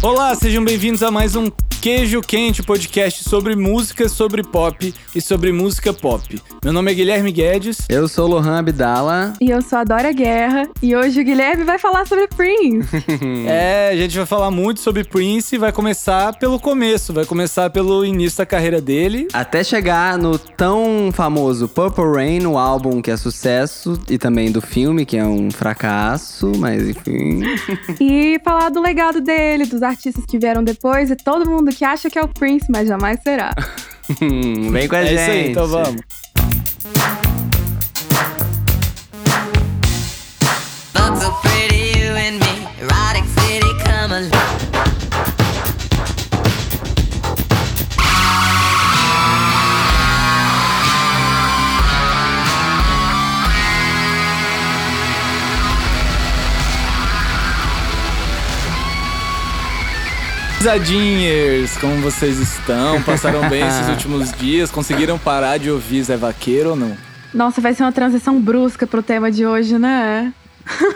Olá, sejam bem-vindos a mais um Queijo Quente, podcast sobre música, sobre pop e sobre música pop. Meu nome é Guilherme Guedes. Eu sou Lohan Abdala. E eu sou a Dora Guerra. E hoje o Guilherme vai falar sobre Prince. é, a gente vai falar muito sobre Prince e vai começar pelo começo, vai começar pelo início da carreira dele. Até chegar no tão famoso Purple Rain, o álbum que é sucesso, e também do filme, que é um fracasso, mas enfim. e falar do legado dele, dos artistas que vieram depois e todo mundo que acha que é o Prince, mas jamais será. Vem com a é gente. Isso aí, então vamos. Pisadinhers, como vocês estão? Passaram bem esses últimos dias? Conseguiram parar de ouvir Zé Vaqueiro ou não? Nossa, vai ser uma transição brusca pro tema de hoje, né?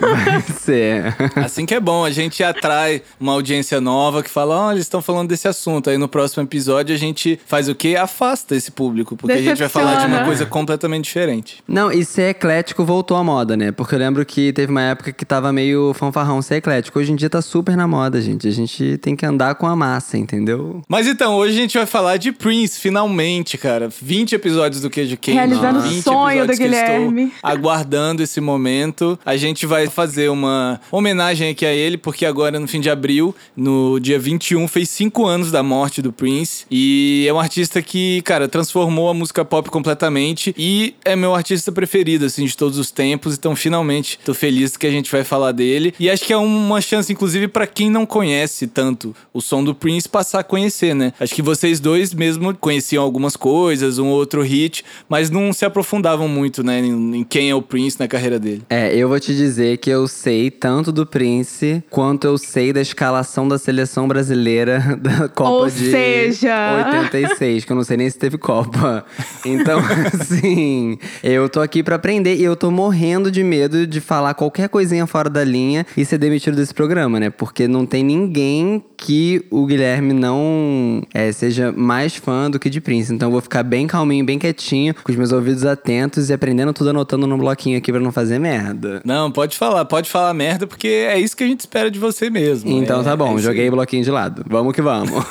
Vai ser. Assim que é bom, a gente atrai uma audiência nova que fala, ó, oh, eles estão falando desse assunto. Aí no próximo episódio a gente faz o quê? Afasta esse público, porque Decepciona. a gente vai falar de uma coisa completamente diferente. Não, e ser eclético voltou à moda, né? Porque eu lembro que teve uma época que tava meio fanfarrão ser eclético. Hoje em dia tá super na moda, gente. A gente tem que andar com a massa, entendeu? Mas então, hoje a gente vai falar de Prince, finalmente, cara. 20 episódios do Queijo Quente. Realizando o sonho do Guilherme. aguardando esse momento. A gente gente vai fazer uma homenagem aqui a ele, porque agora, no fim de abril, no dia 21, fez cinco anos da morte do Prince. E é um artista que, cara, transformou a música pop completamente. E é meu artista preferido, assim, de todos os tempos. Então, finalmente, tô feliz que a gente vai falar dele. E acho que é uma chance, inclusive, para quem não conhece tanto o som do Prince, passar a conhecer, né? Acho que vocês dois mesmo conheciam algumas coisas, um outro hit, mas não se aprofundavam muito, né, em quem é o Prince na carreira dele. É, eu vou te dizer dizer que eu sei tanto do Prince quanto eu sei da escalação da seleção brasileira da Copa Ou de seja... 86, que eu não sei nem se teve Copa. Então, assim, eu tô aqui para aprender e eu tô morrendo de medo de falar qualquer coisinha fora da linha e ser demitido desse programa, né? Porque não tem ninguém que o Guilherme não é, seja mais fã do que de Prince. Então eu vou ficar bem calminho, bem quietinho, com os meus ouvidos atentos e aprendendo tudo anotando no bloquinho aqui para não fazer merda. Não, pode falar, pode falar merda, porque é isso que a gente espera de você mesmo. Então é, tá bom, é joguei o bloquinho de lado. Vamos que vamos.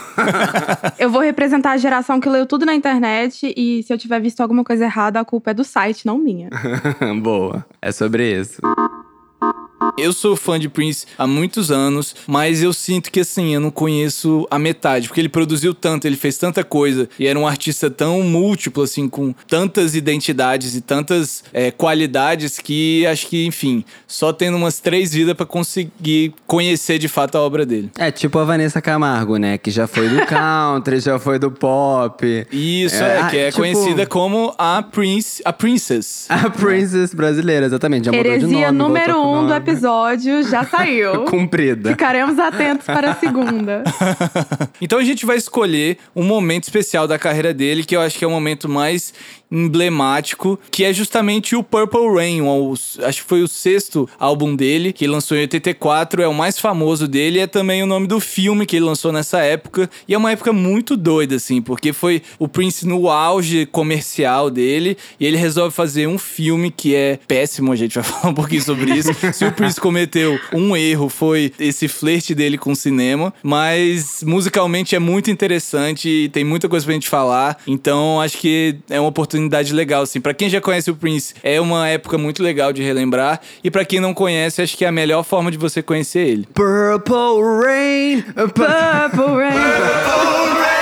eu vou representar a geração que leu tudo na internet e se eu tiver visto alguma coisa errada, a culpa é do site, não minha. Boa. É sobre isso. Eu sou fã de Prince há muitos anos, mas eu sinto que assim, eu não conheço a metade, porque ele produziu tanto, ele fez tanta coisa e era um artista tão múltiplo, assim, com tantas identidades e tantas é, qualidades que acho que, enfim, só tendo umas três vidas para conseguir conhecer de fato a obra dele. É tipo a Vanessa Camargo, né? Que já foi do country, já foi do pop. Isso, é, é que é tipo... conhecida como a Prince, a Princess. A Princess brasileira, exatamente. Já Heresia mudou de nome. número um do episódio episódio já saiu. Cumprida. Ficaremos atentos para a segunda. então a gente vai escolher um momento especial da carreira dele, que eu acho que é o momento mais emblemático, que é justamente o Purple Rain, o, acho que foi o sexto álbum dele, que lançou em 84, é o mais famoso dele, é também o nome do filme que ele lançou nessa época, e é uma época muito doida, assim, porque foi o Prince no auge comercial dele, e ele resolve fazer um filme que é péssimo, a gente vai falar um pouquinho sobre isso. Se o Cometeu um erro, foi esse flerte dele com o cinema, mas musicalmente é muito interessante e tem muita coisa pra gente falar, então acho que é uma oportunidade legal, assim. Para quem já conhece o Prince, é uma época muito legal de relembrar. E para quem não conhece, acho que é a melhor forma de você conhecer ele. Purple Rain, Purple Rain. Purple Rain.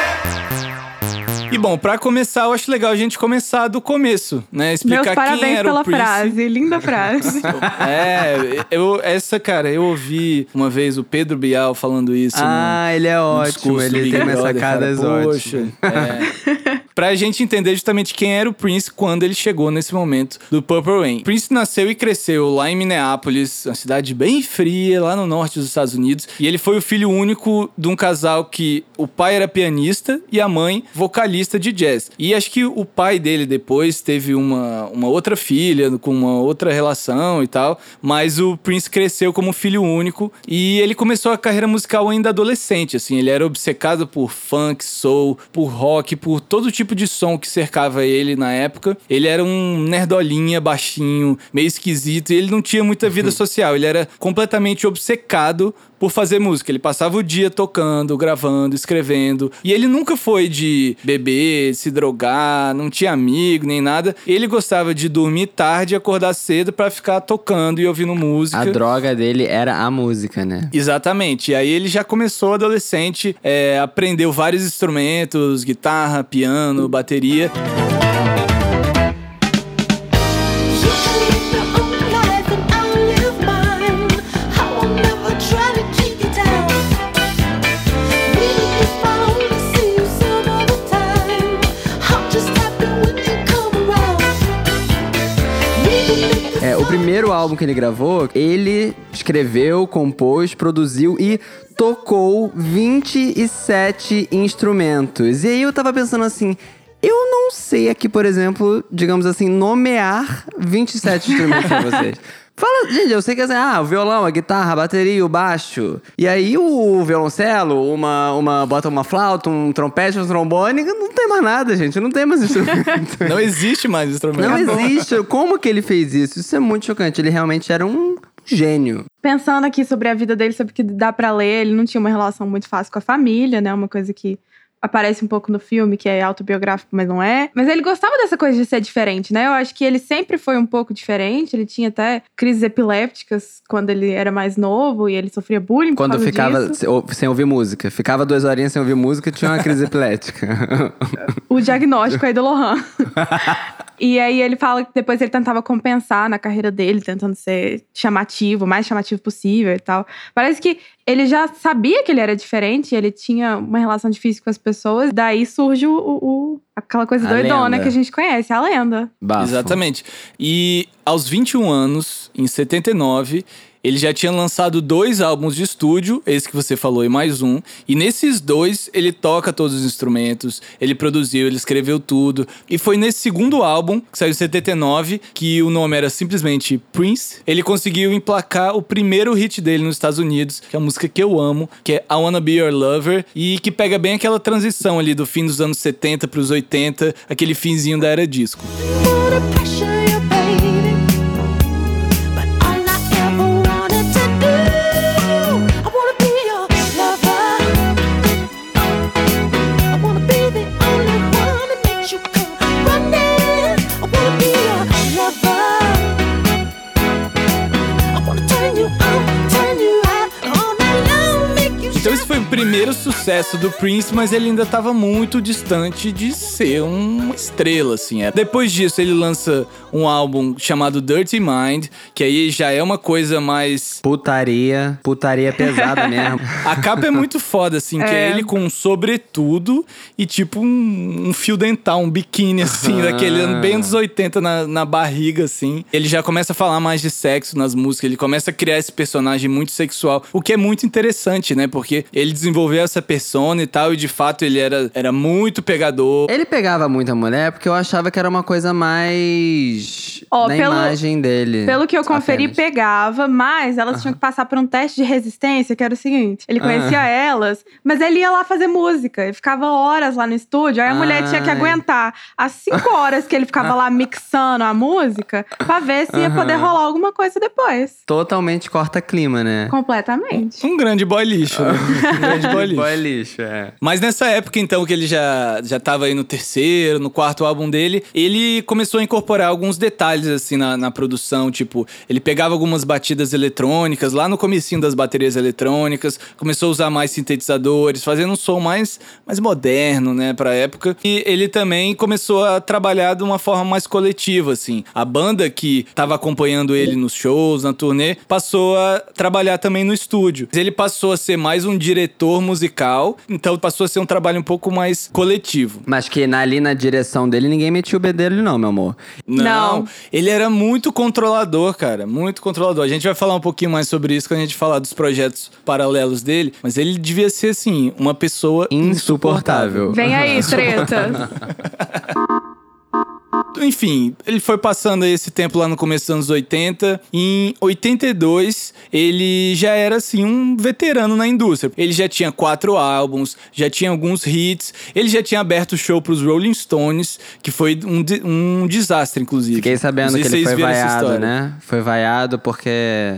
E bom, para começar, eu acho legal a gente começar do começo, né? Explicar Meus parabéns quem era pela o Prince. frase, linda frase. é, eu, essa, cara, eu ouvi uma vez o Pedro Bial falando isso. Ah, no, ele é ótimo, ele tem umas sacadas ótimas. É. pra gente entender justamente quem era o Prince quando ele chegou nesse momento do Purple Rain. Prince nasceu e cresceu lá em Minneapolis, uma cidade bem fria, lá no norte dos Estados Unidos, e ele foi o filho único de um casal que o pai era pianista e a mãe vocalista de jazz. E acho que o pai dele depois teve uma, uma outra filha com uma outra relação e tal, mas o Prince cresceu como filho único e ele começou a carreira musical ainda adolescente, assim, ele era obcecado por funk, soul, por rock, por todo tipo de som que cercava ele na época. Ele era um nerdolinha baixinho, meio esquisito, e ele não tinha muita vida social, ele era completamente obcecado por fazer música. Ele passava o dia tocando, gravando, escrevendo. E ele nunca foi de beber, se drogar, não tinha amigo nem nada. Ele gostava de dormir tarde e acordar cedo para ficar tocando e ouvindo música. A droga dele era a música, né? Exatamente. E aí ele já começou adolescente, é, aprendeu vários instrumentos, guitarra, piano, bateria. Primeiro álbum que ele gravou, ele escreveu, compôs, produziu e tocou 27 instrumentos. E aí eu tava pensando assim. Eu não sei aqui, por exemplo, digamos assim, nomear 27 instrumentos pra vocês. Fala, gente, eu sei que é assim, ah, o violão, a guitarra, a bateria, o baixo. E aí o violoncelo, uma, uma, bota uma flauta, um trompete, um trombone, não tem mais nada, gente, não tem mais instrumento. Não existe mais instrumento. Não existe. Como que ele fez isso? Isso é muito chocante. Ele realmente era um gênio. Pensando aqui sobre a vida dele, sobre o que dá pra ler, ele não tinha uma relação muito fácil com a família, né? Uma coisa que aparece um pouco no filme, que é autobiográfico, mas não é. Mas ele gostava dessa coisa de ser diferente, né? Eu acho que ele sempre foi um pouco diferente. Ele tinha até crises epilépticas quando ele era mais novo e ele sofria bullying por Quando ficava disso. sem ouvir música. Ficava duas horinhas sem ouvir música tinha uma crise epilética. O diagnóstico aí do Lohan. E aí ele fala que depois ele tentava compensar na carreira dele, tentando ser chamativo, o mais chamativo possível e tal. Parece que ele já sabia que ele era diferente, ele tinha uma relação difícil com as pessoas, daí surge o, o- aquela coisa A doidona lenda. que a gente conhece, a lenda. Bafo. Exatamente. E aos 21 anos, em 79, ele já tinha lançado dois álbuns de estúdio, esse que você falou e mais um. E nesses dois, ele toca todos os instrumentos, ele produziu, ele escreveu tudo. E foi nesse segundo álbum, que saiu em 79, que o nome era simplesmente Prince. Ele conseguiu emplacar o primeiro hit dele nos Estados Unidos, que é a música que eu amo, que é I Wanna Be Your Lover, e que pega bem aquela transição ali do fim dos anos 70 pros 80, aquele finzinho da era disco. wanna primeiro sucesso do Prince, mas ele ainda estava muito distante de ser uma estrela, assim. é. Depois disso, ele lança um álbum chamado Dirty Mind, que aí já é uma coisa mais... Putaria. Putaria pesada mesmo. A capa é muito foda, assim, que é É. ele com um sobretudo e tipo um, um fio dental, um biquíni, assim, daquele ano bem dos 80 na, na barriga, assim. Ele já começa a falar mais de sexo nas músicas, ele começa a criar esse personagem muito sexual, o que é muito interessante, né? Porque ele desenvolveu essa persona e tal, e de fato ele era, era muito pegador. Ele pegava muita mulher porque eu achava que era uma coisa mais. Ó, na pelo- imagem dele. Pelo que eu conferi, apenas. pegava, mas elas tinham que passar por um teste de resistência, que era o seguinte: ele conhecia elas, mas ele ia lá fazer música. Ele ficava horas lá no estúdio, aí a mulher tinha que aguentar as cinco horas que ele ficava lá mixando a música pra ver se ia poder rolar alguma coisa depois. Totalmente corta clima, né? Completamente. Um grande boy lixo, né? Um grande boy lixo. Boy lixo, é. Mas nessa época, então, que ele já, já tava aí no terceiro, no quarto álbum dele, ele começou a incorporar alguns detalhes, assim, na, na produção. Tipo, ele pegava algumas batidas eletrônicas, lá no comecinho das baterias eletrônicas, começou a usar mais sintetizadores, fazendo um som mais, mais moderno, né, pra época. E ele também começou a trabalhar de uma forma mais coletiva, assim. A banda que tava acompanhando ele nos shows, na turnê, passou a trabalhar também no estúdio. Ele passou a ser mais um diretor musical, então passou a ser um trabalho um pouco mais coletivo. Mas que na- ali na direção dele ninguém metia o bedelho, não, meu amor. Não, Não. ele era muito controlador, cara, muito controlador. A gente vai falar um pouquinho mais sobre isso quando a gente falar dos projetos paralelos dele, mas ele devia ser, assim, uma pessoa Insuportável. Vem aí, treta. Enfim, ele foi passando esse tempo lá no começo dos anos 80. Em 82, ele já era assim um veterano na indústria. Ele já tinha quatro álbuns, já tinha alguns hits. Ele já tinha aberto show pros Rolling Stones, que foi um, um desastre, inclusive. Fiquei sabendo que ele foi vaiado, né? Foi vaiado porque.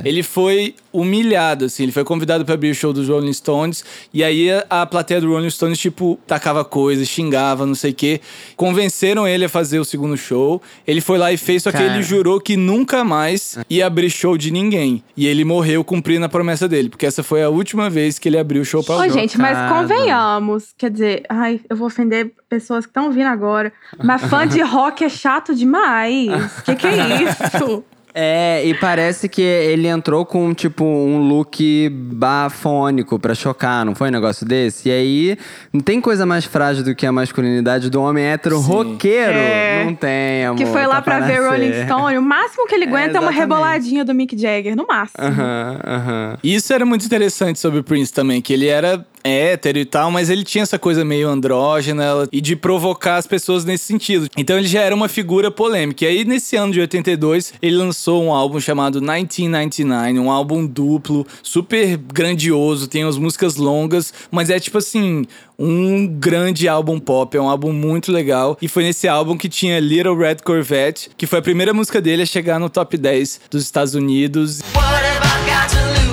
Ele foi humilhado, assim. Ele foi convidado pra abrir o show dos Rolling Stones. E aí a, a plateia do Rolling Stones, tipo, tacava coisas, xingava, não sei o quê. Convenceram ele a fazer o segundo show. Ele foi lá e fez, só que Cara. ele jurou que nunca mais ia abrir show de ninguém. E ele morreu cumprindo a promessa dele. Porque essa foi a última vez que ele abriu o show pra Ô, alguém. gente, mas convenhamos. Quer dizer, ai, eu vou ofender pessoas que estão vindo agora. Mas fã de rock é chato demais. Que que é isso? É, e parece que ele entrou com, tipo, um look bafônico pra chocar, não foi um negócio desse? E aí, não tem coisa mais frágil do que a masculinidade do homem hétero Sim. roqueiro? É. Não tem, amor. que foi lá tá pra ver. Rolling Stone. O máximo que ele aguenta é, uma exatamente. reboladinha do Mick Jagger, no máximo. Aham, aham. E Isso era muito interessante sobre o Prince também, que ele era hétero e tal, mas ele tinha essa coisa meio andrógena e de provocar as pessoas nesse sentido. Então ele já era uma figura polêmica. E aí, nesse ano de 82, ele lançou um álbum chamado 1999, um álbum duplo, super grandioso, tem as músicas longas, mas é tipo assim, um grande álbum pop, é um álbum muito legal. E foi nesse álbum que tinha Little Red Corvette, que foi a primeira música dele a chegar no top 10 dos Estados Unidos. What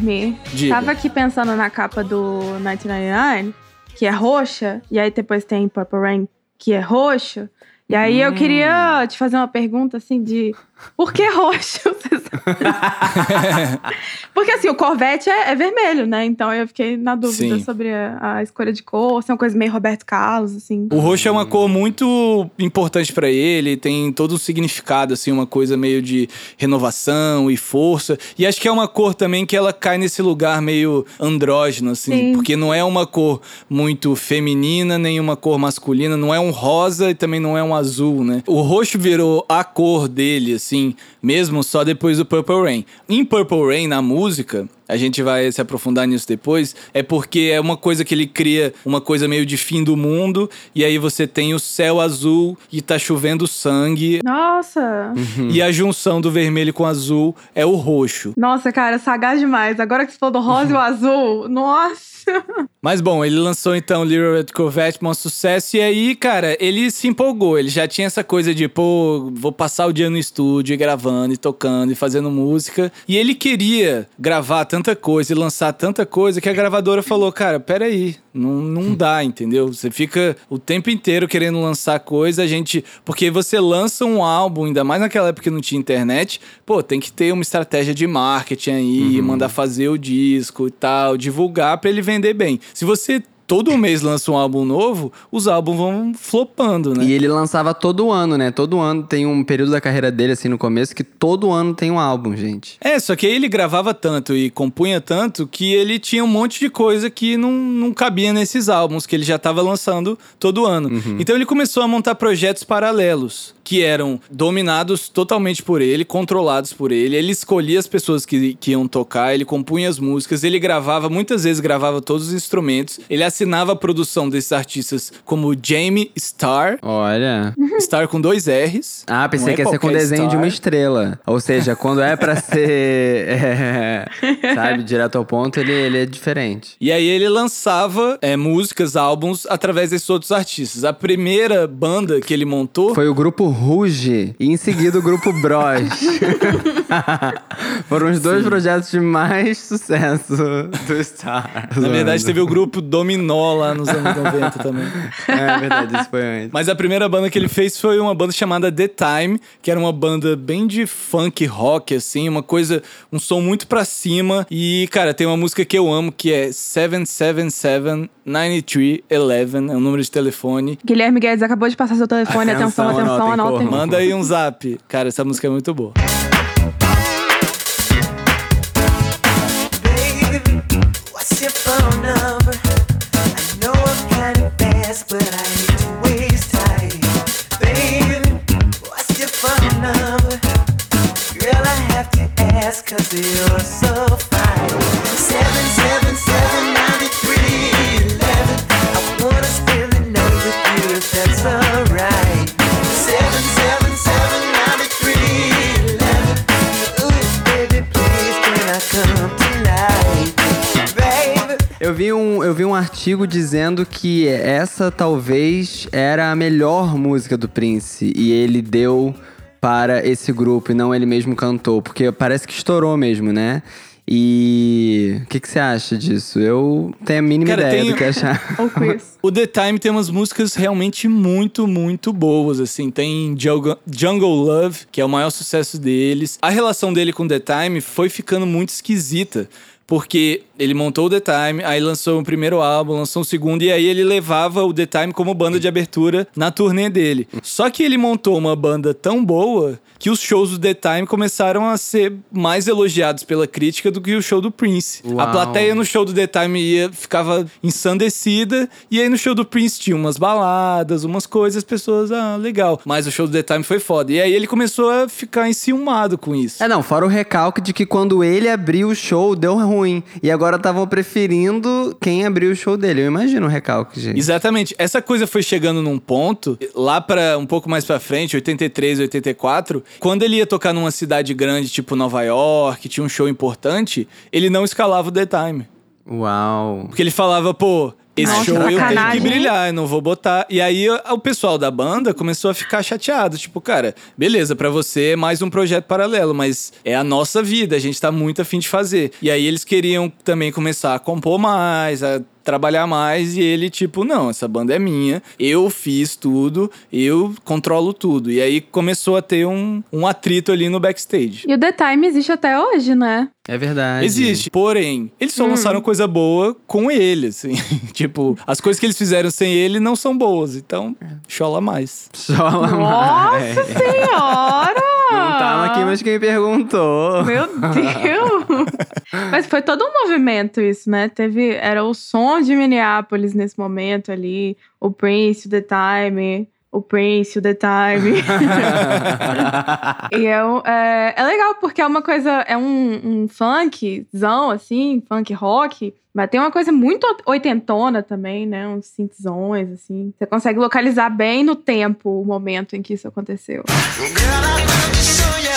Guilherme, Diga. tava aqui pensando na capa do 1999, que é roxa, e aí depois tem Purple Rain, que é roxo. E aí eu queria te fazer uma pergunta assim de por que roxo? Porque assim, o Corvette é, é vermelho, né? Então eu fiquei na dúvida Sim. sobre a, a escolha de cor, se é uma coisa meio Roberto Carlos, assim. O roxo é uma cor muito importante pra ele, tem todo um significado, assim, uma coisa meio de renovação e força. E acho que é uma cor também que ela cai nesse lugar meio andrógeno, assim, Sim. porque não é uma cor muito feminina, nem uma cor masculina, não é um rosa e também não é um azul, né? O roxo virou a cor dele, assim, mesmo só depois do Purple Rain. Em Purple Rain, na música, a gente vai se aprofundar nisso depois, é porque é uma coisa que ele cria uma coisa meio de fim do mundo, e aí você tem o céu azul e tá chovendo sangue, Nossa! e a junção do vermelho com o azul é o roxo. Nossa, cara, sagaz demais. Agora que você falou do rosa e o azul, nossa! Mas bom, ele lançou então Little Red Corvette, um sucesso, e aí, cara, ele se empolgou. Ele já tinha essa coisa de, pô, vou passar o dia no estúdio, gravando, e tocando, e fazendo música. E ele queria gravar tanta coisa e lançar tanta coisa que a gravadora falou, cara, peraí, não, não dá, entendeu? Você fica o tempo inteiro querendo lançar coisa, a gente. Porque você lança um álbum, ainda mais naquela época que não tinha internet, pô, tem que ter uma estratégia de marketing aí, mandar fazer o disco e tal, divulgar pra ele vender bem. Se você todo mês lança um álbum novo, os álbuns vão flopando, né? E ele lançava todo ano, né? Todo ano tem um período da carreira dele, assim, no começo, que todo ano tem um álbum, gente. É, só que aí ele gravava tanto e compunha tanto que ele tinha um monte de coisa que não, não cabia nesses álbuns que ele já estava lançando todo ano. Então ele começou a montar projetos paralelos, que eram dominados totalmente por ele, controlados por ele. Ele escolhia as pessoas que, que iam tocar, ele compunha as músicas, ele gravava, muitas vezes gravava todos os instrumentos. Ele assinava a produção desses artistas como Jamie Starr, Olha. Starr com dois R's. Ah, pensei é que ia ser com desenho de uma estrela. Ou seja, quando é pra ser. é, sabe, direto ao ponto, ele, ele é diferente. E aí ele lançava é, músicas, álbuns através desses outros artistas. A primeira banda que ele montou Foi o grupo Ruge e em seguida o grupo Bros. Foram os dois projetos de mais sucesso do Star. Na verdade, teve o grupo Dominó lá nos anos 90 também. É verdade, isso foi antes. Mas a primeira banda que ele fez foi uma banda chamada The Time, que era uma banda bem de funk rock, assim, uma coisa, um som muito pra cima. E, cara, tem uma música que eu amo que é 777 9311, é o número de telefone. Guilherme Guedes acabou de passar seu telefone. Atenção, Atenção, atenção, anotem, anotem. Manda aí um zap. Cara, essa música é muito boa. Baby, what's your artigo dizendo que essa talvez era a melhor música do Prince e ele deu para esse grupo e não ele mesmo cantou, porque parece que estourou mesmo, né? E o que, que você acha disso? Eu tenho a mínima Cara, ideia tem- do que achar. O The Time tem umas músicas realmente muito, muito boas, assim. Tem Jungle, Jungle Love, que é o maior sucesso deles. A relação dele com The Time foi ficando muito esquisita. Porque ele montou o The Time, aí lançou o primeiro álbum, lançou o segundo, e aí ele levava o The Time como banda de abertura na turnê dele. Só que ele montou uma banda tão boa que os shows do The Time começaram a ser mais elogiados pela crítica do que o show do Prince. A Uau. plateia no show do The Time ia, ficava ensandecida, e aí no show do Prince tinha umas baladas, umas coisas, as pessoas, ah, legal. Mas o show do The Time foi foda. E aí ele começou a ficar enciumado com isso. É, não, fora o recalque de que quando ele abriu o show, deu ruim. E agora estavam preferindo quem abriu o show dele. Eu imagino o recalque, gente. Exatamente. Essa coisa foi chegando num ponto, lá para um pouco mais pra frente, 83, 84, quando ele ia tocar numa cidade grande, tipo Nova York, tinha um show importante, ele não escalava o The Time. Uau. Porque ele falava, pô, esse Nossa, show eu tenho que brilhar, eu não vou botar. E aí o pessoal da banda começou a ficar chateado. Tipo, cara, beleza, pra você é mais um projeto paralelo, mas é a nossa vida, a gente tá muito afim de fazer. E aí eles queriam também começar a compor mais, a trabalhar mais, e ele, tipo, não, essa banda é minha, eu fiz tudo, eu controlo tudo. E aí começou a ter um, um atrito ali no backstage. E o The Time existe até hoje, né? É verdade. Existe. Porém, eles Hum. só lançaram coisa boa com ele, assim. tipo, as coisas que eles fizeram sem ele não são boas. Então, chola mais. Chola Nossa mais. senhora! Não tava aqui, mas quem perguntou. Meu Deus! Mas foi todo um movimento isso, né? Teve, era o som de Minneapolis nesse momento ali, o Prince, o The Time, o Prince, o The Time. e é, um- é, é legal porque é uma coisa, é um, um funkzão, assim, funk rock, mas tem uma coisa muito oitentona também, né? Uns synthzões, assim. Você consegue localizar bem no tempo o momento em que isso aconteceu. Girl,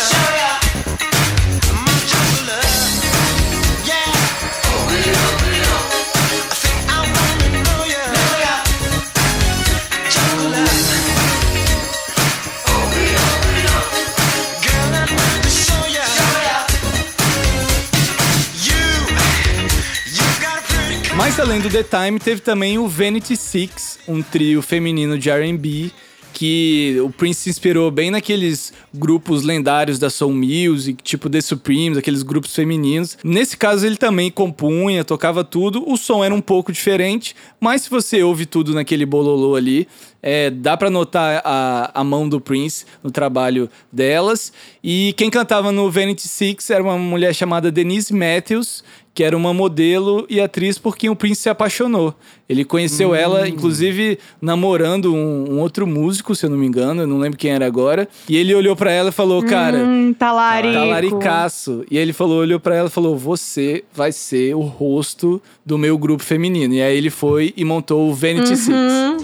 além do The Time, teve também o Vanity Six, um trio feminino de R&B que o Prince se inspirou bem naqueles grupos lendários da soul music, tipo The Supremes, aqueles grupos femininos. Nesse caso ele também compunha, tocava tudo. O som era um pouco diferente, mas se você ouve tudo naquele bololô ali, é, dá pra notar a, a mão do Prince no trabalho delas. E quem cantava no Vanity Six era uma mulher chamada Denise Matthews, que era uma modelo e atriz por quem o Prince se apaixonou. Ele conheceu ela, inclusive, namorando um, um outro músico, se eu não me engano, eu não lembro quem era agora. E ele olhou pra ela e falou, cara, Hum, talarico. talaricaço. E ele falou, olhou pra ela e falou, você vai ser o rosto do meu grupo feminino. E aí ele foi e montou o Vanity Six. Uhum.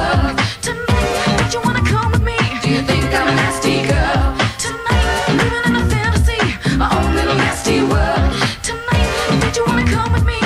I'm with me?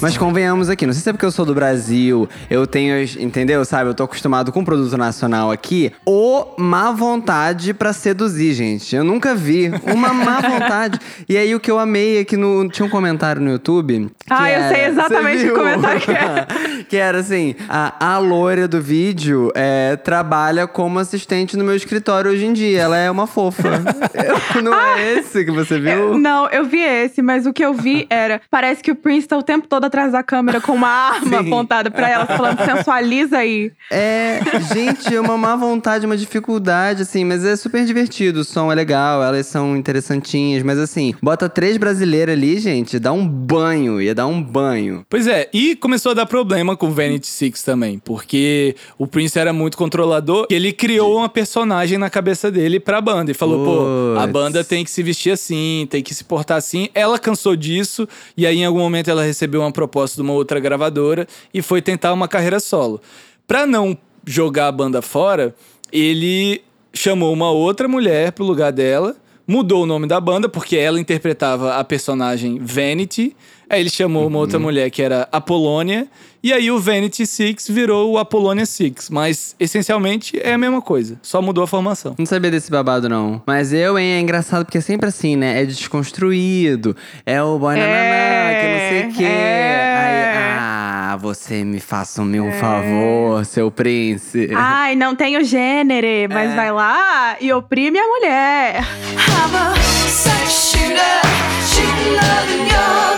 Mas convenhamos aqui, não sei se é porque eu sou do Brasil, eu tenho, entendeu? Sabe, eu tô acostumado com produto nacional aqui. O má vontade pra seduzir, gente. Eu nunca vi uma má vontade. E aí o que eu amei é que no, tinha um comentário no YouTube. Ah, eu era- sei exatamente viu? comentário que é. que era assim: a, a loira do vídeo é, trabalha como assistente no meu escritório hoje em dia. Ela é uma fofa. Eu- não é esse que você viu? Não, eu vi esse, mas o que eu vi era. Parece que o Prince tá o tempo todo atrás da câmera com uma arma Sim. apontada pra ela, falando sensualiza aí. É, gente, é uma má vontade, uma dificuldade, assim, mas é super divertido. O som é legal, elas são interessantinhas, mas assim, bota três brasileiras ali, gente, dá um banho, ia dar um banho. Pois é, e começou a dar problema com o Vanity Six também, porque o Prince era muito controlador, e ele criou uma personagem na cabeça dele pra banda e falou: pô, a Puts. banda tem que se vestir assim, tem que se portar assim. Ela cansou disso, e aí em algum momento ela recebeu uma proposta de uma outra gravadora e foi tentar uma carreira solo. Pra não jogar a banda fora, ele chamou uma outra mulher pro lugar dela. Mudou o nome da banda, porque ela interpretava a personagem Vanity. Aí ele chamou uma outra mulher que era Apolônia. E aí o Vanity Six virou o Apolônia Six. Mas essencialmente é a mesma coisa. Só mudou a formação. Não sabia desse babado, não. Mas eu, hein, é engraçado porque é sempre assim, né? É desconstruído. É o boy nananã, É, que não sei o quê. é. Aí, ah, você me faça o meu favor, seu príncipe. Ai, não tem o gênero, mas vai lá e oprime a mulher. I'm a sex shooter, shooting love and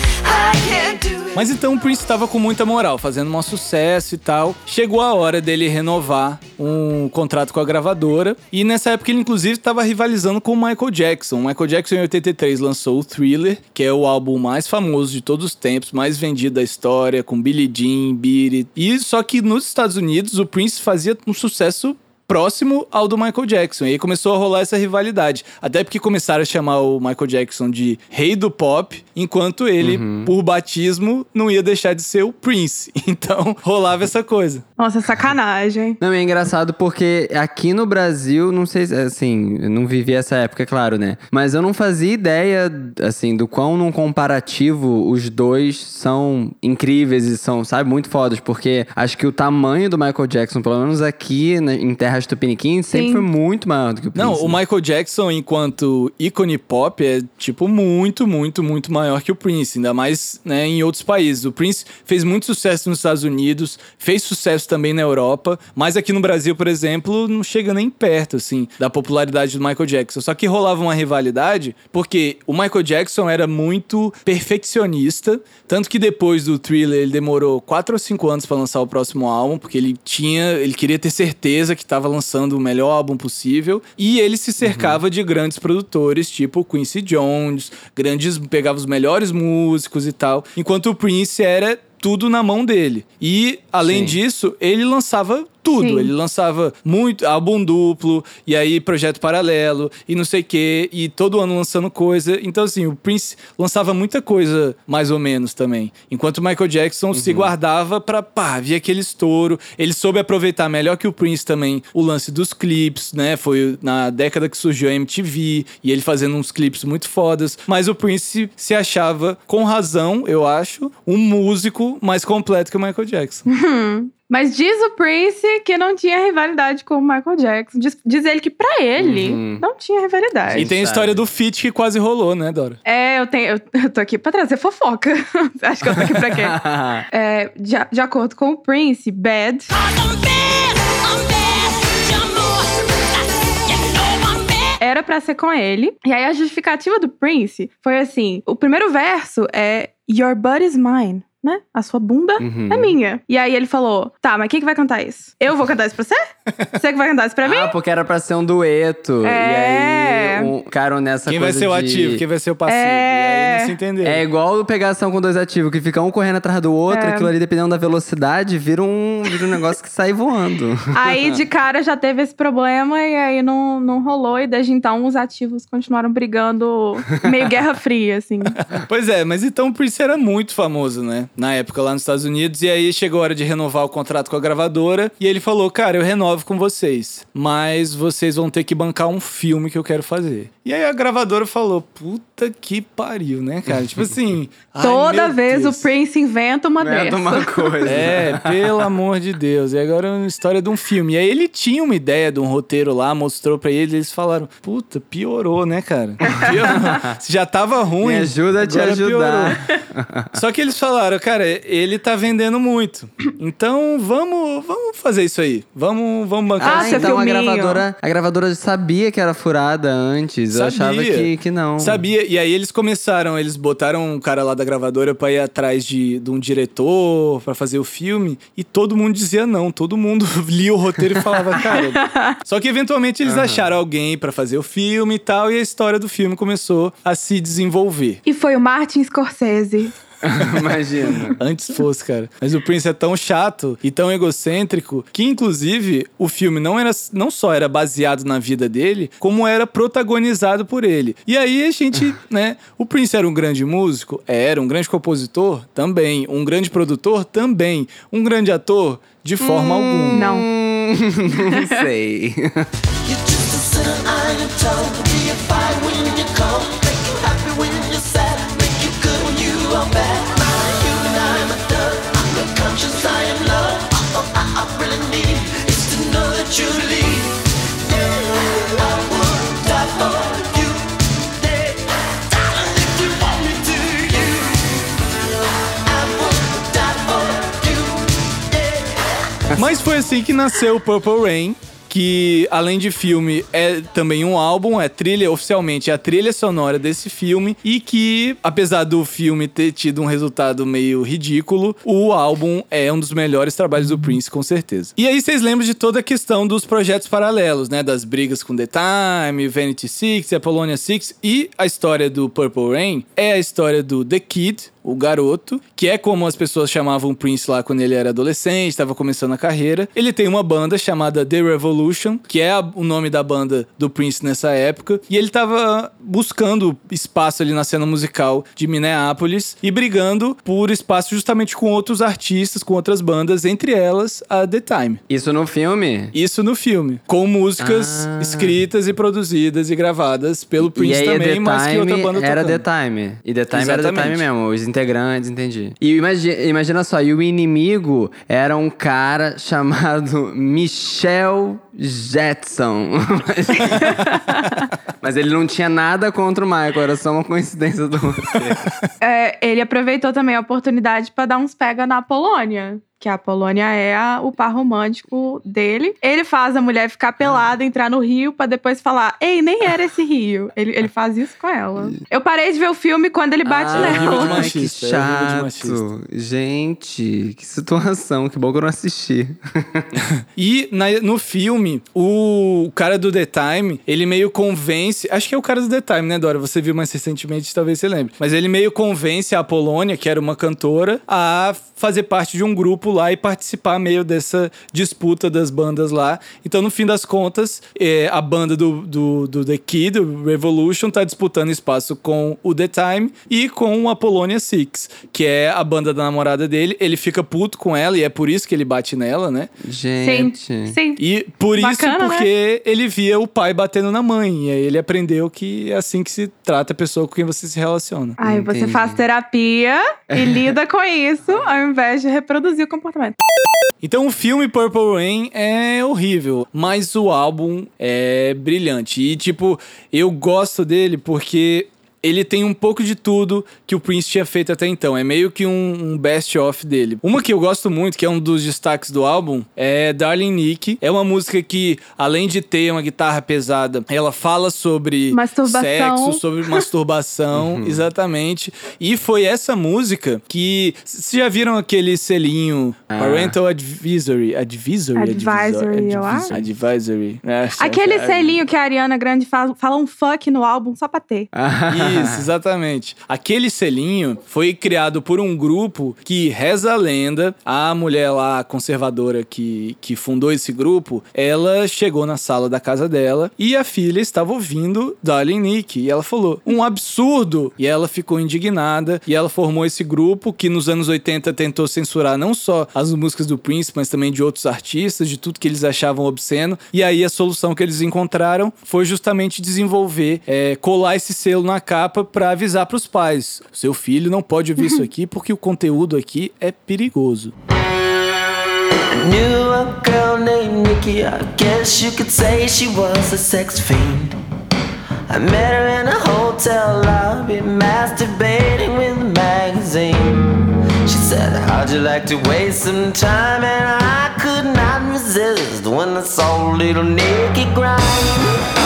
Mas então o Prince estava com muita moral, fazendo um sucesso e tal. Chegou a hora dele renovar um contrato com a gravadora. E nessa época ele, inclusive, estava rivalizando com o Michael Jackson. O Michael Jackson, em 83, lançou o Thriller, que é o álbum mais famoso de todos os tempos, mais vendido da história, com Billie Jean, Beat It. E só que nos Estados Unidos, o Prince fazia um sucesso próximo ao do Michael Jackson. E aí começou a rolar essa rivalidade. Até porque começaram a chamar o Michael Jackson de rei do pop, enquanto ele, por batismo, não ia deixar de ser o Prince. Então rolava essa coisa. Nossa, sacanagem. Não, é engraçado porque aqui no Brasil, não sei, se- assim, eu não vivi essa época, é claro, né? Mas eu não fazia ideia, assim, do quão num comparativo os dois são incríveis e são, sabe, muito fodas. Porque acho que o tamanho do Michael Jackson, pelo menos aqui né, em terras tupiniquins, sempre Sim. foi muito maior do que o Prince. Não, o Michael Jackson, enquanto ícone pop, é, tipo, muito, muito, muito maior que o Prince. Ainda mais, né, em outros países. O Prince fez muito sucesso nos Estados Unidos, fez sucesso também na Europa, mas aqui no Brasil, por exemplo, não chega nem perto, assim, da popularidade do Michael Jackson. Só que rolava uma rivalidade, porque o Michael Jackson era muito perfeccionista, tanto que depois do Thriller ele demorou quatro ou cinco anos pra lançar o próximo álbum, porque ele tinha, ele queria ter certeza que tava lançando o melhor álbum possível, e ele se cercava de grandes produtores, tipo Quincy Jones, grandes, pegava os melhores músicos e tal, enquanto o Prince era tudo na mão dele. E, além Sim. disso, ele lançava tudo. Sim. Ele lançava muito álbum duplo, e aí projeto paralelo, e não sei o quê, e todo ano lançando coisa. Então, assim, o Prince lançava muita coisa, mais ou menos, também. Enquanto o Michael Jackson se guardava pra, pá, vir aquele estouro. Ele soube aproveitar melhor que o Prince também o lance dos clipes, né? Foi na década que surgiu a MTV, e ele fazendo uns clipes muito fodas. Mas o Prince se achava, com razão, eu acho, um músico mais completo que o Michael Jackson. Mas diz o Prince que não tinha rivalidade com o Michael Jackson. Diz, diz ele que pra ele Uhum. não tinha rivalidade. E tem a história do feat que quase rolou, né, Dora? É, eu tenho. Eu, eu tô aqui pra trazer fofoca. Acha que eu tô aqui pra quê? É, de, de acordo com o Prince, bad. era pra ser com ele. E aí a justificativa do Prince foi assim: o primeiro verso é Your butt is mine. Né? A sua bunda Uhum. é minha. E aí ele falou: Tá, mas quem que vai cantar isso? Eu vou cantar isso pra você? Você que vai cantar isso pra mim? Ah, porque era pra ser um dueto. É. E aí ficaram nessa Quem vai coisa ser o de- ativo, quem vai ser o passivo. É. E aí não se entendeu. É igual pegação com dois ativos, que fica um correndo atrás do outro, É. aquilo ali, dependendo da velocidade, vira um, vira um negócio que sai voando. Aí de cara já teve esse problema e aí não, não rolou. E desde então os ativos continuaram brigando meio Guerra Fria, assim. Pois é, mas então o Prince era muito famoso, né? Na época lá nos Estados Unidos. E aí chegou a hora de renovar o contrato com a gravadora. E ele falou: Cara, eu renovo com vocês. Mas vocês vão ter que bancar um filme que eu quero fazer. E aí a gravadora falou: Puta que pariu, né, cara? Tipo assim. ai, Toda meu vez Deus. o Prince inventa uma Inventa dessa. uma coisa. É, pelo amor de Deus. E agora é uma história de um filme. E aí ele tinha uma ideia de um roteiro lá, mostrou pra ele, eles falaram: Puta, piorou, né, cara? Piorou. Já tava ruim. Me ajuda a te ajudar. piorou. Só que eles falaram, cara, ele tá vendendo muito. Então vamos, vamos fazer isso aí. Vamos, vamos bancar. Ah, seu então a filminho. gravadora, a gravadora sabia que era furada antes. Eu achava Sabia. que, que não. Sabia? E aí eles começaram, eles botaram um cara lá da gravadora pra ir atrás de, de um diretor pra fazer o filme e todo mundo dizia não, todo mundo lia o roteiro e falava, cara. Só que eventualmente eles acharam alguém pra fazer o filme e tal e a história do filme começou a se desenvolver. E foi o Martin Scorsese. Imagina. Antes fosse, cara. Mas o Prince é tão chato e tão egocêntrico que, inclusive, o filme não, era, não só era baseado na vida dele, como era protagonizado por ele. E aí a gente, né? O Prince era um grande músico? Era. Um grande compositor? Também. Um grande produtor? Também. Um grande ator? De forma alguma. Não. Hum, não sei. Mas foi assim que nasceu Purple Rain. Que, além de filme, é também um álbum, é trilha, oficialmente é a trilha sonora desse filme. E que, apesar do filme ter tido um resultado meio ridículo, o álbum é um dos melhores trabalhos do Prince, com certeza. E aí vocês lembram de toda a questão dos projetos paralelos, né? Das brigas com The Time, Vanity Six, Apollonia Six. E a história do Purple Rain é a história do The Kid, o garoto, que é como as pessoas chamavam o Prince lá quando ele era adolescente, estava começando a carreira. Ele tem uma banda chamada The Revolution, que é a- o nome da banda do Prince nessa época, e ele estava buscando espaço ali na cena musical de Minneapolis e brigando por espaço justamente com outros artistas, com outras bandas, entre elas a The Time. Isso no filme? Isso no filme, com músicas Ah. escritas e produzidas e gravadas pelo Prince também, mas que outra banda era tocando. The Time. E The Time era The Exatamente. Time mesmo, os integrantes, entendi. E imagina, imagina só, e o inimigo era um cara chamado Michel Jetson. Mas ele não tinha nada contra o Michael, era só uma coincidência do. É, ele aproveitou também a oportunidade pra dar uns pega na Polônia. Que a Polônia é a- o par romântico dele. Ele faz a mulher ficar pelada, entrar no rio, pra depois falar: Ei, nem era esse rio. Ele, ele faz isso com ela. Eu parei de ver o filme quando ele bate Ah, de nela. Ai, machista, que é chato. Gente, que situação. Que bom que eu não assisti. E na- no filme, o cara do The Time, ele meio convence. Acho que é o cara do The Time, né, Dora? Você viu mais recentemente, talvez você lembre. Mas ele meio convence a Polônia, que era uma cantora, a fazer parte de um grupo lá e participar meio dessa disputa das bandas lá. Então, no fim das contas, é, a banda do, do, do The Kid, do Revolution, tá disputando espaço com o The Time e com a Polônia Six, que é a banda da namorada dele. Ele fica puto com ela e é por isso que ele bate nela, né? Sim, Gente. sim. E por isso, Bacana, né? porque ele via o pai batendo na mãe. E aí ele aprendeu que é assim que se trata a pessoa com quem você se relaciona. Aí você faz terapia e lida com isso, ao invés de reproduzir o comportamento. Então o filme Purple Rain é horrível, mas o álbum é brilhante. E, tipo, eu gosto dele porque ele tem um pouco de tudo que o Prince tinha feito até então. É meio que um, um best-of dele. Uma que eu gosto muito, que é um dos destaques do álbum, é Darling Nick. É uma música que, além de ter uma guitarra pesada, ela fala sobre Masturbação. sexo, sobre masturbação, exatamente. E foi essa música que. Vocês já viram aquele selinho Parental Advisory? Advisory? Advisory, eu acho. Advisory. É, Aquele é- selinho que a Ariana Grande fala, fala um fuck no álbum só pra ter. Isso, exatamente. Aquele selinho foi criado por um grupo que reza a lenda. A mulher lá, conservadora que, que fundou esse grupo, ela chegou na sala da casa dela e a filha estava ouvindo Darling Nick. E ela falou: um absurdo! E ela ficou indignada e ela formou esse grupo que nos anos 80 tentou censurar não só as músicas do Prince, mas também de outros artistas, de tudo que eles achavam obsceno. E aí a solução que eles encontraram foi justamente desenvolver, é, colar esse selo na capa pra avisar pros pais: seu filho não pode ouvir isso aqui porque o conteúdo aqui é perigoso. Knew a girl named Nikki, I guess you could say she was a sex fiend. I met her in a hotel lobby, masturbating with a magazine. She said, How'd you like to waste some time? And I could not resist when I saw little Nikki grind.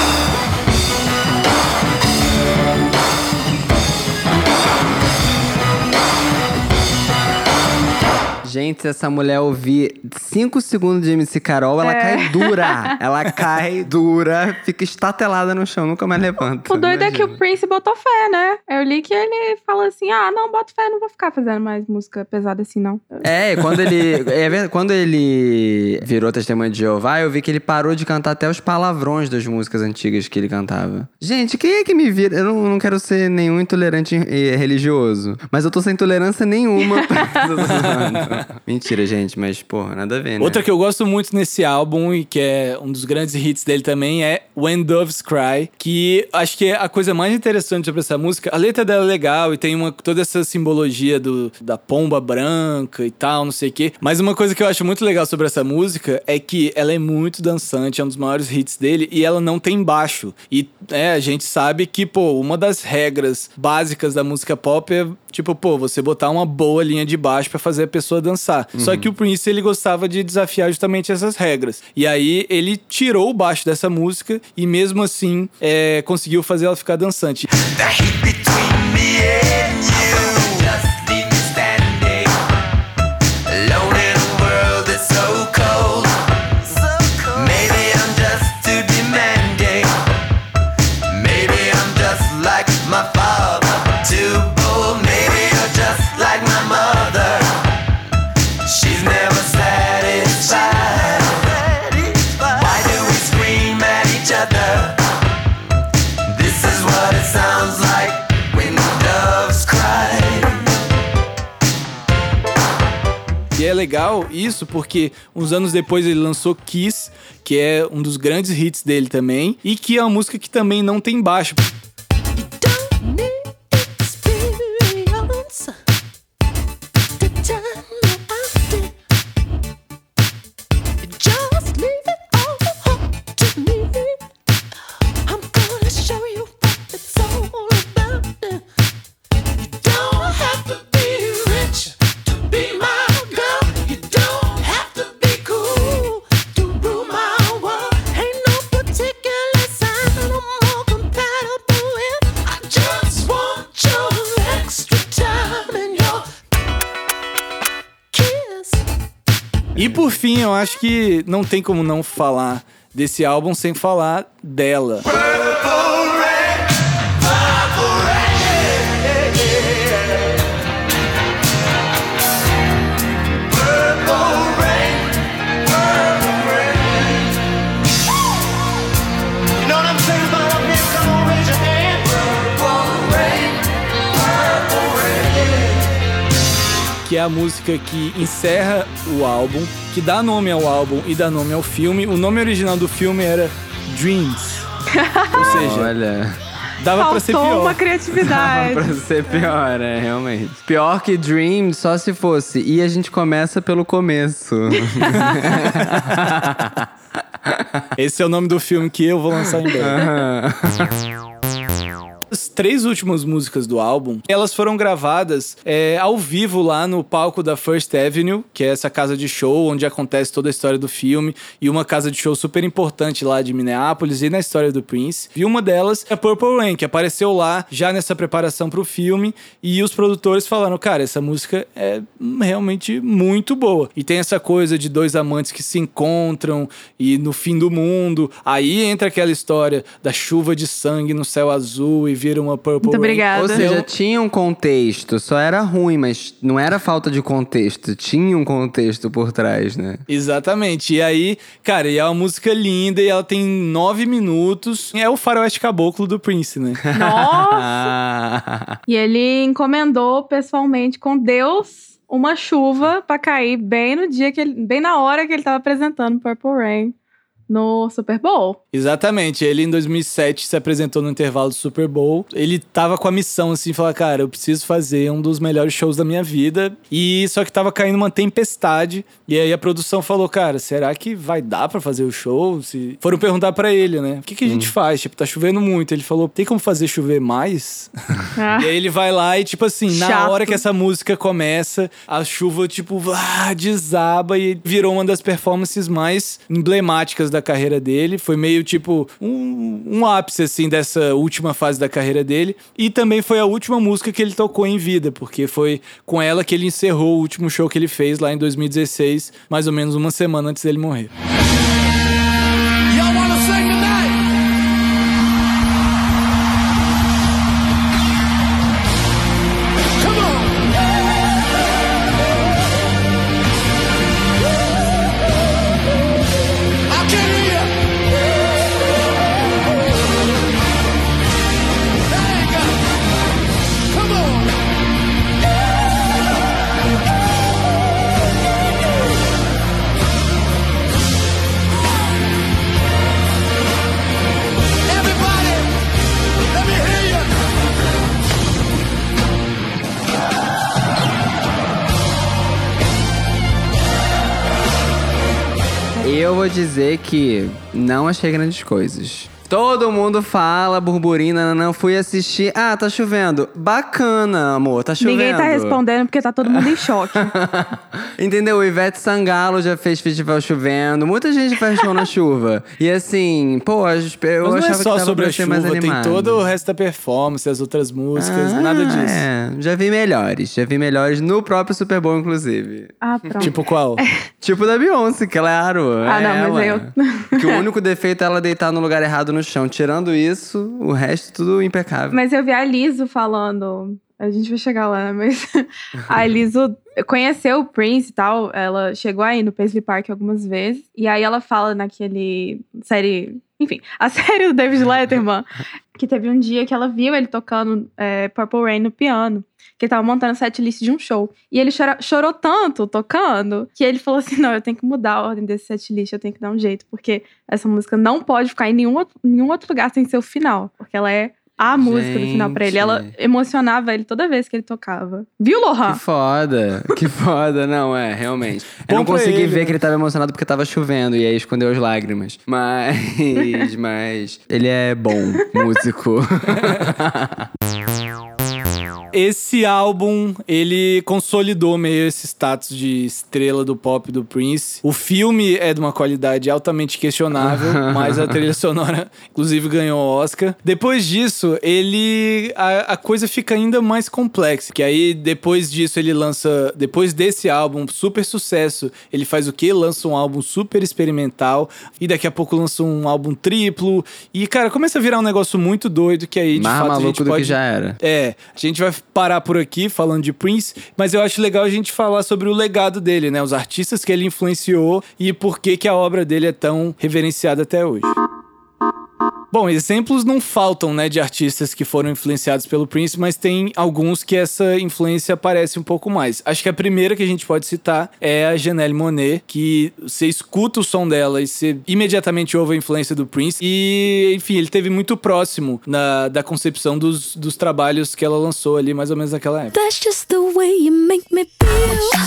Gente, se essa mulher ouvir 5 segundos de MC Carol, ela É. cai dura. Ela cai dura, fica estatelada no chão, nunca mais levanta. O doido é que o Imagina. Prince botou fé, né? Eu li que ele fala assim: ah, não, boto fé, não vou ficar fazendo mais música pesada assim, não. É, quando ele. É, ver- quando ele virou testemunho de Jeová, eu vi que ele parou de cantar até os palavrões das músicas antigas que ele cantava. Gente, quem é que me vira? Eu não, não quero ser nenhum intolerante religioso. Mas eu tô sem intolerância nenhuma pra essa Mentira, gente, mas, porra, nada a ver, né? Outra que eu gosto muito nesse álbum e que é um dos grandes hits dele também é When Doves Cry, que acho que é a coisa mais interessante sobre essa música. A letra dela é legal e tem uma, toda essa simbologia do, da pomba branca e tal, não sei o quê. Mas uma coisa que eu acho muito legal sobre essa música é que ela é muito dançante, é um dos maiores hits dele e ela não tem baixo. E é, a gente sabe que, pô, uma das regras básicas da música pop é Tipo, pô, você botar uma boa linha de baixo pra fazer a pessoa dançar. Só que o Prince, ele gostava de desafiar justamente essas regras. E aí, ele tirou o baixo dessa música e mesmo assim, é, conseguiu fazer ela ficar dançante. The legal isso porque uns anos depois ele lançou Kiss, que é um dos grandes hits dele também, e que é uma música que também não tem baixo. E por fim, eu acho que não tem como não falar desse álbum sem falar dela. A música que encerra o álbum, que dá nome ao álbum e dá nome ao filme. O nome original do filme era Dreams. Ou seja, Olha, dava pra ser Faltou pior. uma criatividade. pra ser pior, é, realmente. Pior que Dream, só se fosse. E a gente começa pelo começo. Esse é o nome do filme que eu vou lançar em breve. As três últimas músicas do álbum, elas foram gravadas é, ao vivo lá no palco da First Avenue, que é essa casa de show onde acontece toda a história do filme, e uma casa de show super importante lá de Minneapolis e na história do Prince. E uma delas é Purple Rain, que apareceu lá já nessa preparação pro filme, e os produtores falaram, cara, essa música é realmente muito boa. E tem essa coisa de dois amantes que se encontram e no fim do mundo, aí entra aquela história da chuva de sangue no céu azul e vira uma Purple Muito Rain. obrigada. Ou seja, tinha um contexto, só era ruim, mas não era falta de contexto, tinha um contexto por trás, né? Exatamente. E aí, cara, e é uma música linda e ela tem nove minutos. É o faroeste caboclo do Prince, né? Nossa! E ele encomendou pessoalmente com Deus uma chuva pra cair bem no dia que ele, bem na hora que ele tava apresentando Purple Rain no Super Bowl. Exatamente. Ele em 2007 se apresentou no intervalo do Super Bowl. Ele tava com a missão assim, falar, cara, eu preciso fazer um dos melhores shows da minha vida. E só que tava caindo uma tempestade. E aí a produção falou, cara, será que vai dar pra fazer o show? Se foram perguntar pra ele, né? O que, que a gente faz? Tipo, tá chovendo muito. Ele falou, tem como fazer chover mais? Ah, E aí ele vai lá e, tipo assim, na Chato. hora que essa música começa, a chuva, tipo, ah, desaba e virou uma das performances mais emblemáticas da carreira dele. Foi meio, tipo, um, um ápice, assim, dessa última fase da carreira dele. E também foi a última música que ele tocou em vida, porque foi com ela que ele encerrou o último show que ele fez lá em 2016, mais ou menos uma semana antes dele morrer. Dizer que não achei grandes coisas. Todo mundo fala, burburina, não fui assistir. Ah, tá chovendo. Bacana, amor, tá chovendo. Ninguém tá respondendo porque tá todo mundo em choque. Entendeu? O Ivete Sangalo já fez festival chovendo. Muita gente faz show na chuva. E assim, pô, eu Mas achava não é que só tava sobre a ser mais chuva, tem animado. todo o resto da performance, as outras músicas, Ah, nada disso. É, já vi melhores. Já vi melhores no próprio Super Bowl, inclusive. Ah, pronto. Tipo qual? Tipo da Beyoncé, claro. Ah, não, mas ela. eu- Que o único defeito é ela deitar no lugar errado no chão. Tirando isso, o resto tudo impecável. Mas eu vi a Liso falando. A gente vai chegar lá? Mas a Liso conheceu o Prince e tal. Ela chegou aí no Paisley Park algumas vezes. E aí ela fala naquele série. Enfim, a série do David Letterman. que teve um dia que ela viu ele tocando é, Purple Rain no piano. Que ele tava montando o setlist de um show. E ele chora- chorou tanto tocando que ele falou assim: não, eu tenho que mudar a ordem desse setlist, eu tenho que dar um jeito. Porque essa música não pode ficar em nenhum outro, nenhum outro lugar sem ser o final. Porque ela é a música do final pra ele. Ela Gente. emocionava ele toda vez que ele tocava. Viu, Lohan? Que foda, que foda, não, é, realmente. Eu Bom não consegui ele, ver que ele tava emocionado porque tava chovendo e aí escondeu as lágrimas. Mas, mas, ele é bom músico. Esse álbum, ele consolidou meio esse status de estrela do pop do Prince. O filme é de uma qualidade altamente questionável, mas a trilha sonora, inclusive, ganhou o Oscar. Depois disso, ele. A, a coisa fica ainda mais complexa. Que aí, depois disso, ele lança. Depois desse álbum, super sucesso, ele faz o quê? Lança um álbum super experimental. E daqui a pouco lança um álbum triplo. E, cara, começa a virar um negócio muito doido que aí, de Mais fato, a maluco gente do pode que já era. é, a gente vai parar por aqui falando de Prince, mas eu acho legal a gente falar sobre o legado dele, né? Os artistas que ele influenciou e por que, que a obra dele é tão reverenciada até hoje. Bom, exemplos não faltam, né, de artistas que foram influenciados pelo Prince, mas tem alguns que essa influência aparece um pouco mais. Acho que a primeira que a gente pode citar é a Janelle Monet, que você escuta o som dela e você imediatamente ouve a influência do Prince. E, enfim, ele teve muito próximo na, da concepção dos, dos trabalhos que ela lançou ali, mais ou menos naquela época. That's just the way you make me feel.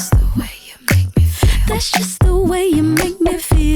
That's just the way you make me feel.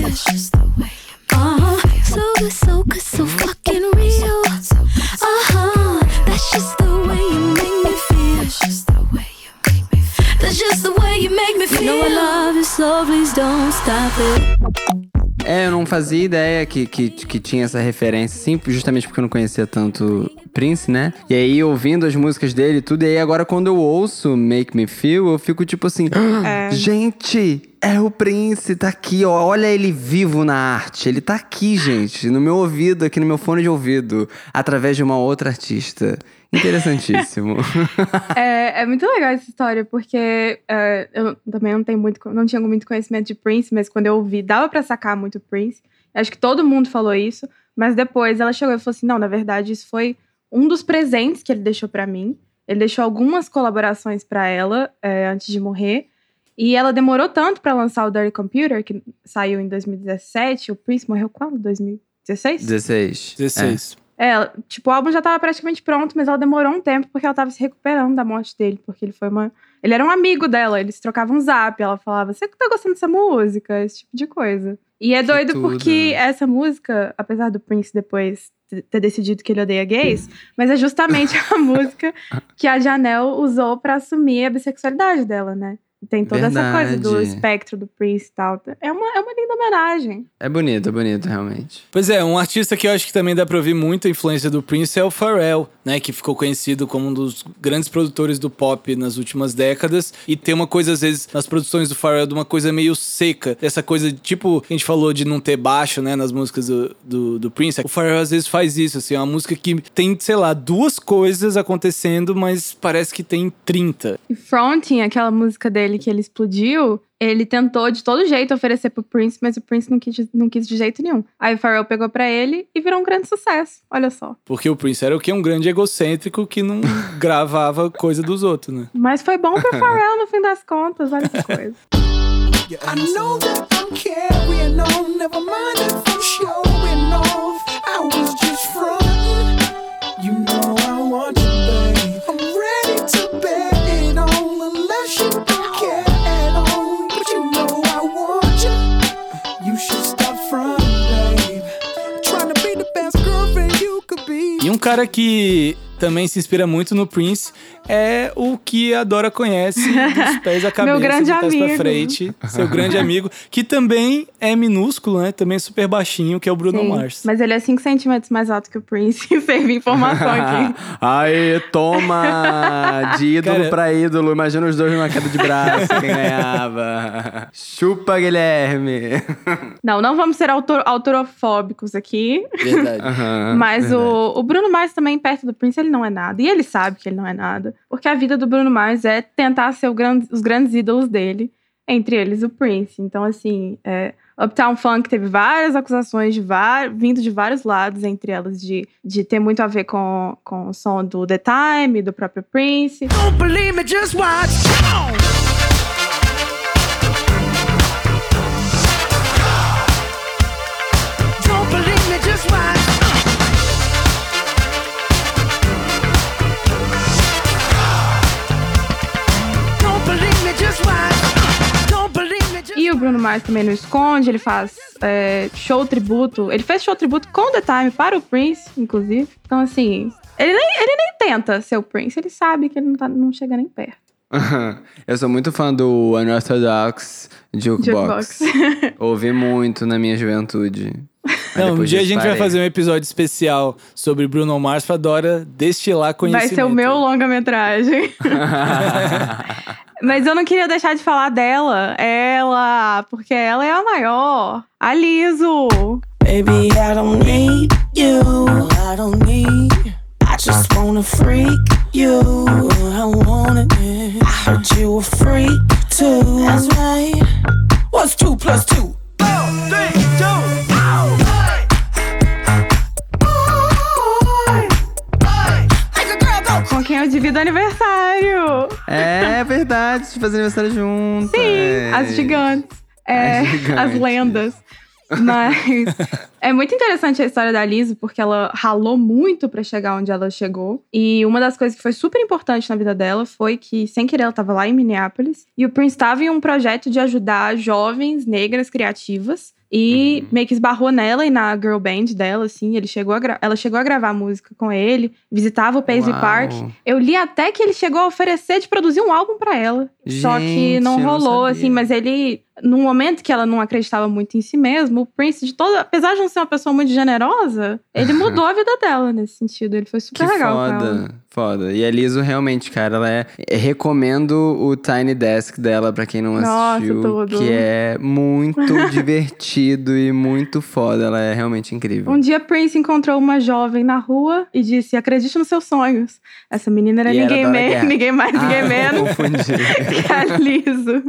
É, eu não fazia ideia que, que, que tinha essa referência, assim, justamente porque eu não conhecia tanto Prince, né? E aí, ouvindo as músicas dele e tudo, e aí agora quando eu ouço Make Me Feel, eu fico tipo assim, "Ah, gente, é o Prince, tá aqui, ó, olha ele vivo na arte. Ele tá aqui, gente, no meu ouvido, aqui no meu fone de ouvido, através de uma outra artista. Interessantíssimo. É, é muito legal essa história, porque é, eu também não, tenho muito, não tinha muito conhecimento de Prince, mas quando eu ouvi, dava pra sacar muito Prince. Acho que todo mundo falou isso, mas depois ela chegou e falou assim: não, na verdade, isso foi um dos presentes que ele deixou pra mim. Ele deixou algumas colaborações pra ela é, antes de morrer. E ela demorou tanto pra lançar o Dirty Computer, que saiu em 2017. O Prince morreu quando? 2016? 16. 16. É, ela- tipo, o álbum já tava praticamente pronto, mas ela demorou um tempo porque ela tava se recuperando da morte dele, porque ele foi uma. Ele era um amigo dela, eles trocavam zap, ela falava, você que tá gostando dessa música? Esse tipo de coisa. E é Que doido tudo. porque essa música, apesar do Prince depois ter decidido que ele odeia gays, mas é justamente a música que a Janelle usou pra assumir a bissexualidade dela, né? Tem toda essa coisa do Verdade. espectro do Prince e tal. É uma, é uma linda homenagem. É bonito, é bonito, realmente. Pois é, um artista que eu acho que também dá pra ouvir muita influência do Prince é o Pharrell, né? Que ficou conhecido como um dos grandes produtores do pop nas últimas décadas. E tem uma coisa, às vezes, nas produções do Pharrell, de uma coisa meio seca. Essa coisa, tipo, a gente falou de não ter baixo, né? Nas músicas do, do, do Prince. O Pharrell, às vezes, faz isso, assim. É uma música que tem, sei lá, duas coisas acontecendo, mas parece que tem 30. E Fronting, aquela música dele que ele explodiu, ele tentou de todo jeito oferecer pro Prince, mas o Prince não quis, não quis de jeito nenhum. Aí o Pharrell pegou pra ele e virou um grande sucesso. Olha só. Porque o Prince era o quê? Um grande egocêntrico que não gravava coisa dos outros, né? Mas foi bom pro Pharrell no fim das contas, olha que coisa. I know that I'm carrying on, never mind if I'm showing um cara que também se inspira muito no Prince é o que a Dora conhece dos pés à cabeça, grande de trás pra amigo. frente. Seu grande amigo, que também é minúsculo, né? Também é super baixinho, que é o Bruno Sim. Mars. Mas ele é 5 centímetros mais alto que o Prince. Serve informação aqui. Aê, toma! De ídolo Cara- pra ídolo. Imagina os dois numa queda de braço, quem ganhava. Chupa, Guilherme. Não, não vamos ser autor, autorofóbicos aqui. Verdade. Aham, Mas verdade. o, o Bruno Mars também, perto do Prince, ele não é nada. E ele sabe que ele não é nada. Porque a vida do Bruno Mars é tentar ser o gran- os grandes ídolos dele. Entre eles, o Prince. Então, assim, é, Uptown Funk teve várias acusações de vindo de vários lados, entre elas de, de ter muito a ver com, com o som do The Time, do próprio Prince. Don't believe me, just watch. Bruno Mars também não esconde, ele faz é, show tributo. Ele fez show tributo com The Time para o Prince, inclusive. Então, assim, ele nem, ele nem tenta ser o Prince, ele sabe que ele não, tá, não chega nem perto. Eu sou muito fã do Unorthodox Jukebox. Jukebox. Ouvi muito na minha juventude. Não, um dia a gente vai fazer um episódio especial sobre Bruno Mars pra Dora destilar Vai conhecimento. ser o meu longa-metragem. Mas eu não queria deixar de falar dela. Ela, porque ela é a maior. A Liso. Baby, I don't need you. I don't need. I just wanna freak you. I want it. I heard you a freak fazer aniversário junto. Sim, é. as gigantes. É, As gigantes. as lendas. Mas é muito interessante a história da Liso, porque ela ralou muito pra chegar onde ela chegou. E uma das coisas que foi super importante na vida dela foi que, sem querer, ela tava lá em Minneapolis. E o Prince estava em um projeto de ajudar jovens negras criativas. E meio que esbarrou nela e na girl band dela, assim. Ele chegou ela chegou a gravar música com ele, visitava o Paisley Uau. Park. Eu li até que ele chegou a oferecer de produzir um álbum pra ela. Só que Gente, não não rolou, sabia. assim, mas ele num momento que ela não acreditava muito em si mesma, o Prince, de toda, apesar de não ser uma pessoa muito generosa, ele mudou a vida dela nesse sentido. Ele foi super Que legal foda, foda. E a Liso realmente, cara, ela é. eu recomendo o Tiny Desk dela pra quem não Nossa, assistiu. tudo. Que é muito divertido e muito foda. Ela é realmente incrível. Um dia Prince encontrou uma jovem na rua e disse: Acredite nos seus sonhos. Essa menina era E era ninguém, Dora me- ninguém mais, ninguém Ah, menos Confundi. que a Liso.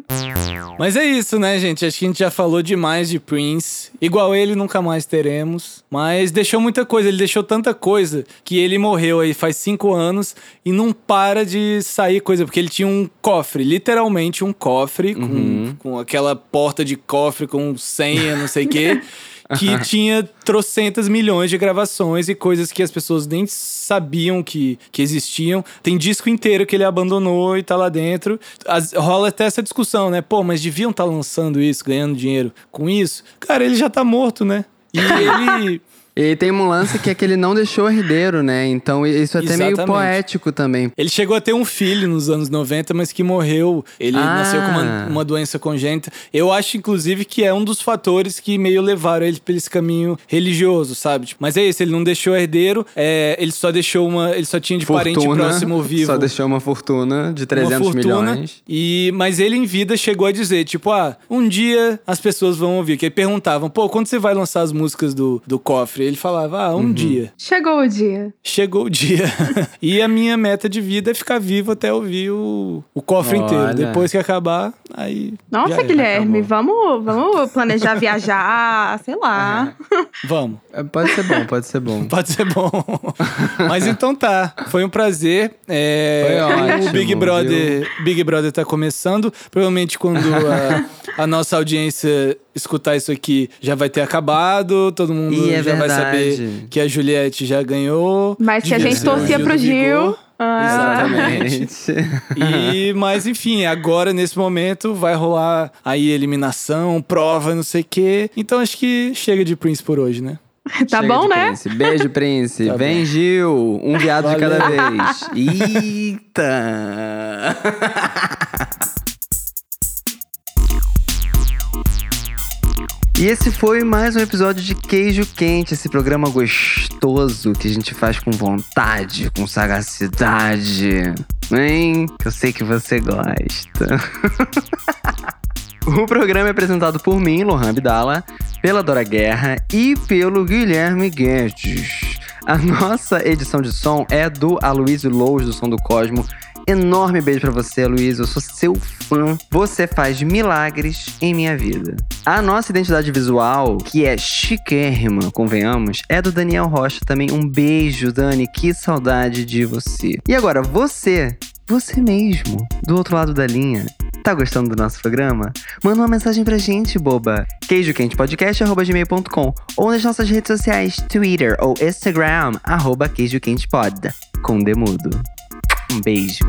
Mas é isso, né, gente? Acho que a gente já falou demais de Prince. Igual ele, nunca mais teremos. Mas deixou muita coisa. Ele deixou tanta coisa que ele morreu aí faz cinco anos e não para de sair coisa. Porque ele tinha um cofre, literalmente um cofre, Uhum. com, com aquela porta de cofre com senha, não sei o quê. Que tinha trocentas milhões de gravações e coisas que as pessoas nem sabiam que, que existiam. Tem disco inteiro que ele abandonou e tá lá dentro. As- rola até essa discussão, né? Pô, mas deviam estar lançando isso, ganhando dinheiro com isso? Cara, ele já tá morto, né? E ele. E tem um lance que é que ele não deixou herdeiro, né? Então isso é até meio Exatamente. poético também. Ele chegou a ter um filho nos anos 90, mas que morreu. Ele Ah. nasceu com uma, uma doença congênita. Eu acho, inclusive, que é um dos fatores que meio levaram ele pra esse caminho religioso, sabe? Tipo, mas é isso, ele não deixou herdeiro, é, ele só deixou uma. Ele só tinha de parente Fortuna, próximo vivo. Só deixou uma fortuna de uma 300 fortuna, milhões. E, mas ele em vida chegou a dizer, tipo, ah, um dia as pessoas vão ouvir. Que aí perguntavam, pô, quando você vai lançar as músicas do, do cofre? Ele falava, ah, um Uhum. dia. Chegou o dia. Chegou o dia. e a minha meta de vida é ficar vivo até ouvir o, o cofre Olha. inteiro. Depois que acabar, aí. Nossa. Guilherme, vamos, vamos planejar viajar, sei lá. Vamos. É, Pode ser bom, pode ser bom. Pode ser bom. Mas então tá. Foi um prazer. É, Foi ótimo, o Big Brother, Big Brother tá começando. Provavelmente quando a, a nossa audiência escutar isso aqui já vai ter acabado. Todo mundo é já vai saber que a Juliette já ganhou. Mas se a gente torcia Gil pro Gil. Vigor. ah, Exatamente. E, mas enfim, agora nesse momento vai rolar aí eliminação, prova, não sei o quê. Então acho que chega de Prince por hoje, né? Tá Chega bom, né? Prince. Beijo, Prince. Tá Vem, Gil. Um viado de cada Valeu. vez. Eita! E esse foi mais um episódio de Queijo Quente, esse programa gostoso que a gente faz com vontade, com sagacidade. Hein? Que eu sei que você gosta. O programa é apresentado por mim, Lohan Abdala, pela Dora Guerra e pelo Guilherme Guedes. A nossa edição de som é do Aloysio Lous, do Som do Cosmo. Enorme beijo pra você, Aloysio. Eu sou seu fã. Você faz milagres em minha vida. A nossa identidade visual, que é chiquérrima, convenhamos, é do Daniel Rocha também. Um beijo, Dani. Que saudade de você. E agora, você, você mesmo, do outro lado da linha, Tá gostando do nosso programa? Manda uma mensagem pra gente, boba. queijoquentepodcast.gmail.com ou nas nossas redes sociais, Twitter ou Instagram, arroba queijoquentepod. Com demudo. Um beijo.